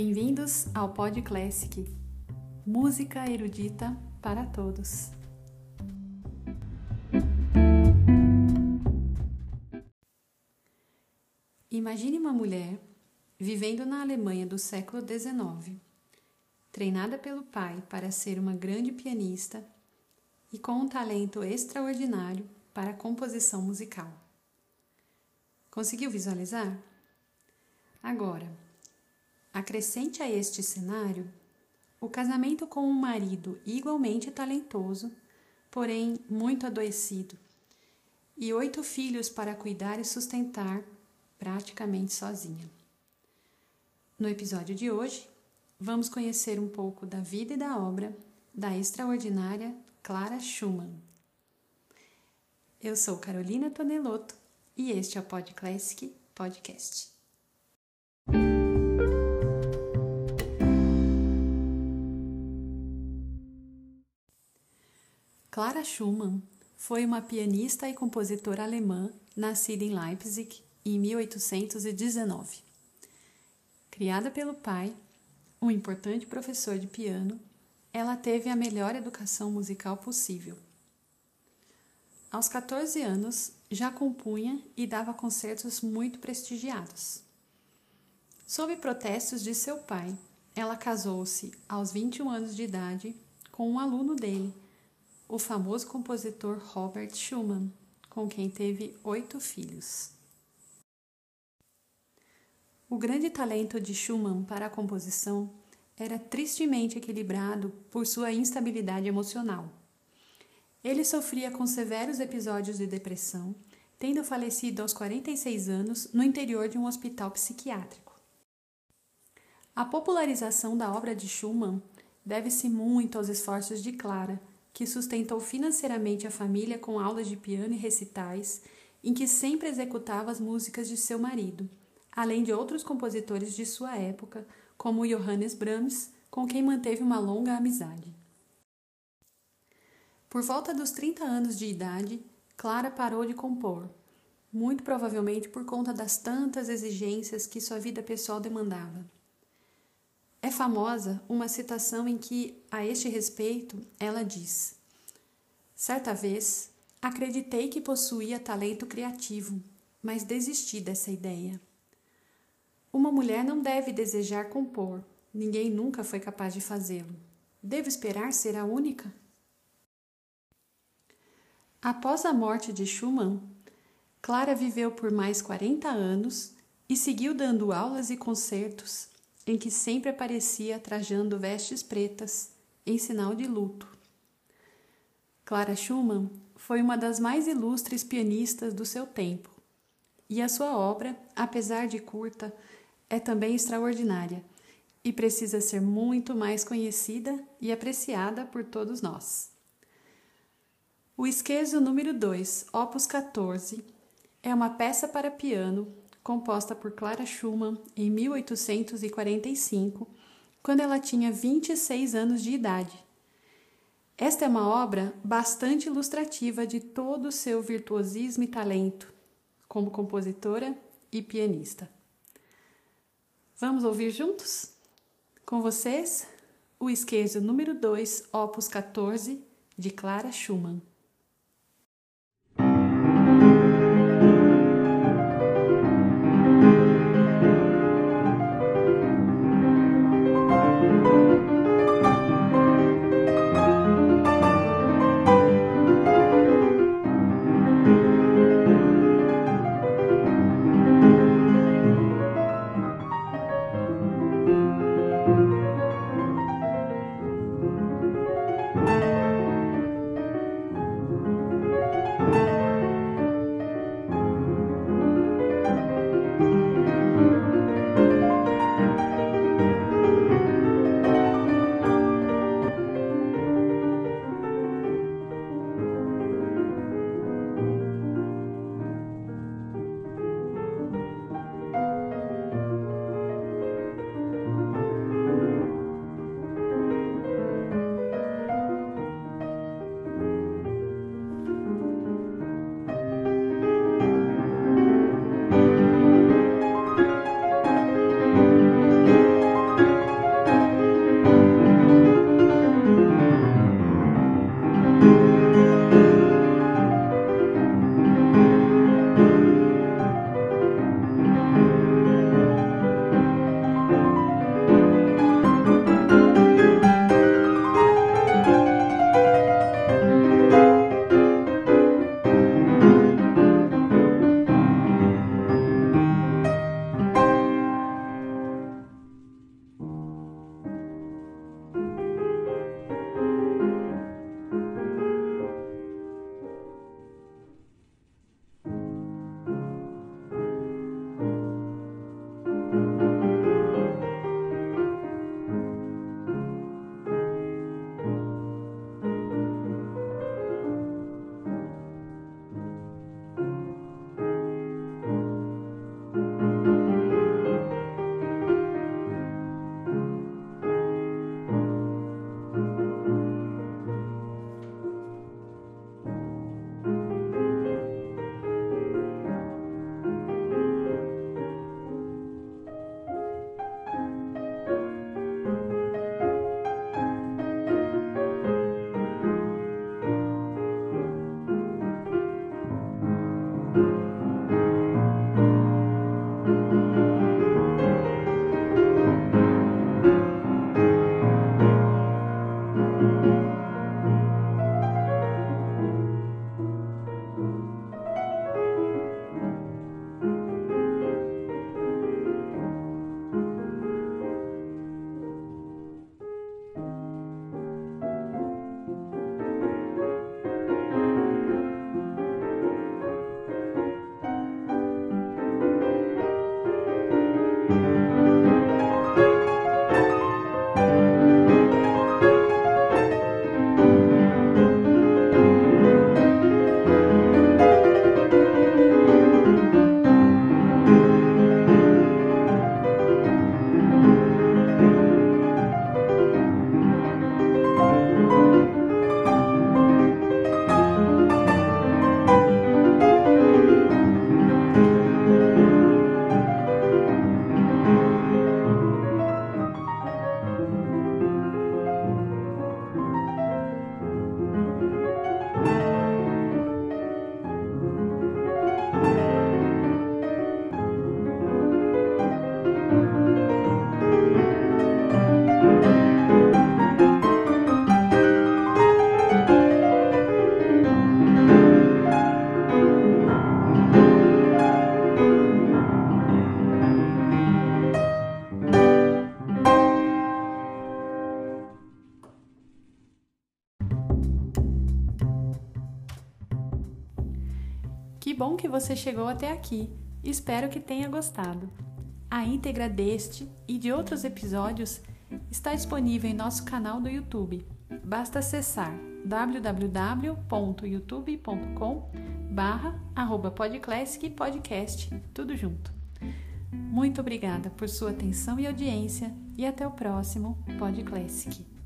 Bem-vindos ao Pod Classic, música erudita para todos. Imagine uma mulher vivendo na Alemanha do século XIX, treinada pelo pai para ser uma grande pianista e com um talento extraordinário para a composição musical. Conseguiu visualizar? Agora, acrescente a este cenário o casamento com um marido igualmente talentoso, porém muito adoecido, e oito filhos para cuidar e sustentar praticamente sozinha. No episódio de hoje, vamos conhecer um pouco da vida e da obra da extraordinária Clara Schumann. Eu sou Carolina Tonelotto e este é o Pod Classic Podcast. Clara Schumann foi uma pianista e compositora alemã nascida em Leipzig em 1819. Criada pelo pai, um importante professor de piano, ela teve a melhor educação musical possível. Aos 14 anos, já compunha e dava concertos muito prestigiados. Sob protestos de seu pai, ela casou-se aos 21 anos de idade com um aluno dele, o famoso compositor Robert Schumann, com quem teve oito filhos. O grande talento de Schumann para a composição era tristemente equilibrado por sua instabilidade emocional. Ele sofria com severos episódios de depressão, tendo falecido aos 46 anos no interior de um hospital psiquiátrico. A popularização da obra de Schumann deve-se muito aos esforços de Clara, que sustentou financeiramente a família com aulas de piano e recitais, em que sempre executava as músicas de seu marido, além de outros compositores de sua época, como Johannes Brahms, com quem manteve uma longa amizade. Por volta dos 30 anos de idade, Clara parou de compor, muito provavelmente por conta das tantas exigências que sua vida pessoal demandava. É famosa uma citação em que, a este respeito, ela diz: Certa vez, acreditei que possuía talento criativo, mas desisti dessa ideia. Uma mulher não deve desejar compor, ninguém nunca foi capaz de fazê-lo. Devo esperar ser a única? Após a morte de Schumann, Clara viveu por mais 40 anos e seguiu dando aulas e concertos em que sempre aparecia trajando vestes pretas, em sinal de luto. Clara Schumann foi uma das mais ilustres pianistas do seu tempo, e a sua obra, apesar de curta, é também extraordinária e precisa ser muito mais conhecida e apreciada por todos nós. O esquezo número 2, opus 14, é uma peça para piano composta por Clara Schumann em 1845, quando ela tinha 26 anos de idade. Esta é uma obra bastante ilustrativa de todo o seu virtuosismo e talento como compositora e pianista. Vamos ouvir juntos? Com vocês, o esquezo número 2, opus 14, de Clara Schumann. Que bom que você chegou até aqui. Espero que tenha gostado. A íntegra deste e de outros episódios está disponível em nosso canal do YouTube. Basta acessar www.youtube.com barra podcast, tudo junto. Muito obrigada por sua atenção e audiência e até o próximo Pod Classic.